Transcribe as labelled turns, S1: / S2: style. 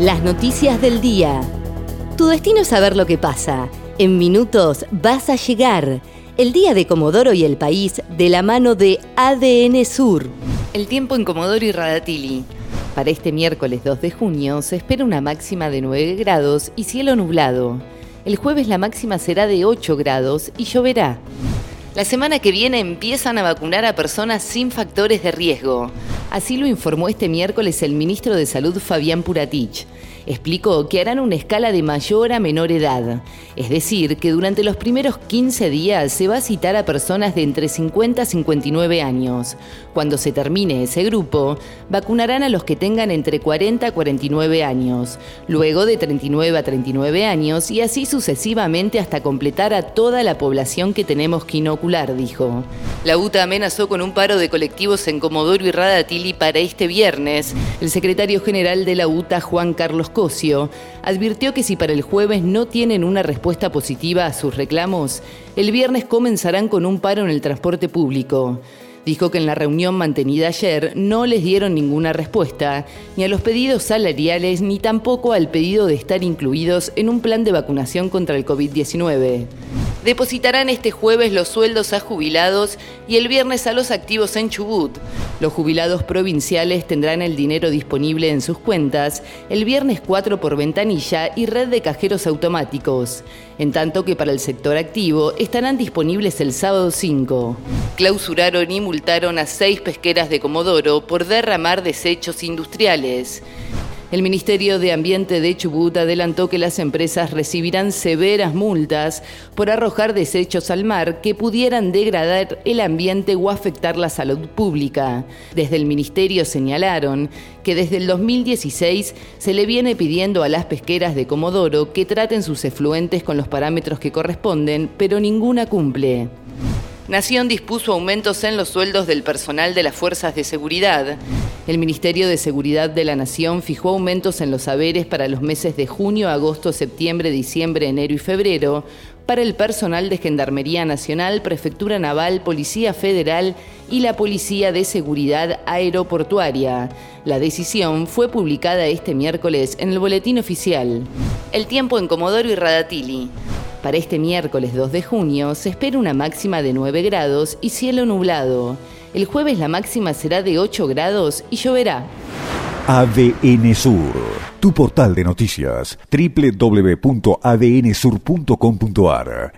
S1: Las noticias del día. Tu destino es saber lo que pasa. En minutos vas a llegar. El día de Comodoro y el país de la mano de ADN Sur. El tiempo en Comodoro y Radatili. Para este miércoles 2 de junio se espera una máxima de 9 grados y cielo nublado. El jueves la máxima será de 8 grados y lloverá. La semana que viene empiezan a vacunar a personas sin factores de riesgo. Así lo informó este miércoles el ministro de Salud Fabián Puratich. Explicó que harán una escala de mayor a menor edad, es decir, que durante los primeros 15 días se va a citar a personas de entre 50 a 59 años. Cuando se termine ese grupo, vacunarán a los que tengan entre 40 a 49 años, luego de 39 a 39 años y así sucesivamente hasta completar a toda la población que tenemos que inocular, dijo. La UTA amenazó con un paro de colectivos en Comodoro y Radatili para este viernes. El secretario general de la UTA, Juan Carlos Cosio, advirtió que si para el jueves no tienen una respuesta positiva a sus reclamos, el viernes comenzarán con un paro en el transporte público. Dijo que en la reunión mantenida ayer no les dieron ninguna respuesta, ni a los pedidos salariales, ni tampoco al pedido de estar incluidos en un plan de vacunación contra el COVID-19 depositarán este jueves los sueldos a jubilados y el viernes a los activos en Chubut. Los jubilados provinciales tendrán el dinero disponible en sus cuentas el viernes 4 por ventanilla y red de cajeros automáticos, en tanto que para el sector activo estarán disponibles el sábado 5. Clausuraron y multaron a seis pesqueras de Comodoro por derramar desechos industriales. El Ministerio de Ambiente de Chubut adelantó que las empresas recibirán severas multas por arrojar desechos al mar que pudieran degradar el ambiente o afectar la salud pública. Desde el Ministerio señalaron que desde el 2016 se le viene pidiendo a las pesqueras de Comodoro que traten sus efluentes con los parámetros que corresponden, pero ninguna cumple. Nación dispuso aumentos en los sueldos del personal de las fuerzas de seguridad. El Ministerio de Seguridad de la Nación fijó aumentos en los saberes para los meses de junio, agosto, septiembre, diciembre, enero y febrero para el personal de Gendarmería Nacional, Prefectura Naval, Policía Federal y la Policía de Seguridad Aeroportuaria. La decisión fue publicada este miércoles en el Boletín Oficial. El tiempo en Comodoro y Radatili. Para este miércoles 2 de junio se espera una máxima de 9 grados y cielo nublado. El jueves la máxima será de 8 grados y lloverá.
S2: ADN Sur, tu portal de noticias, www.adnsur.com.ar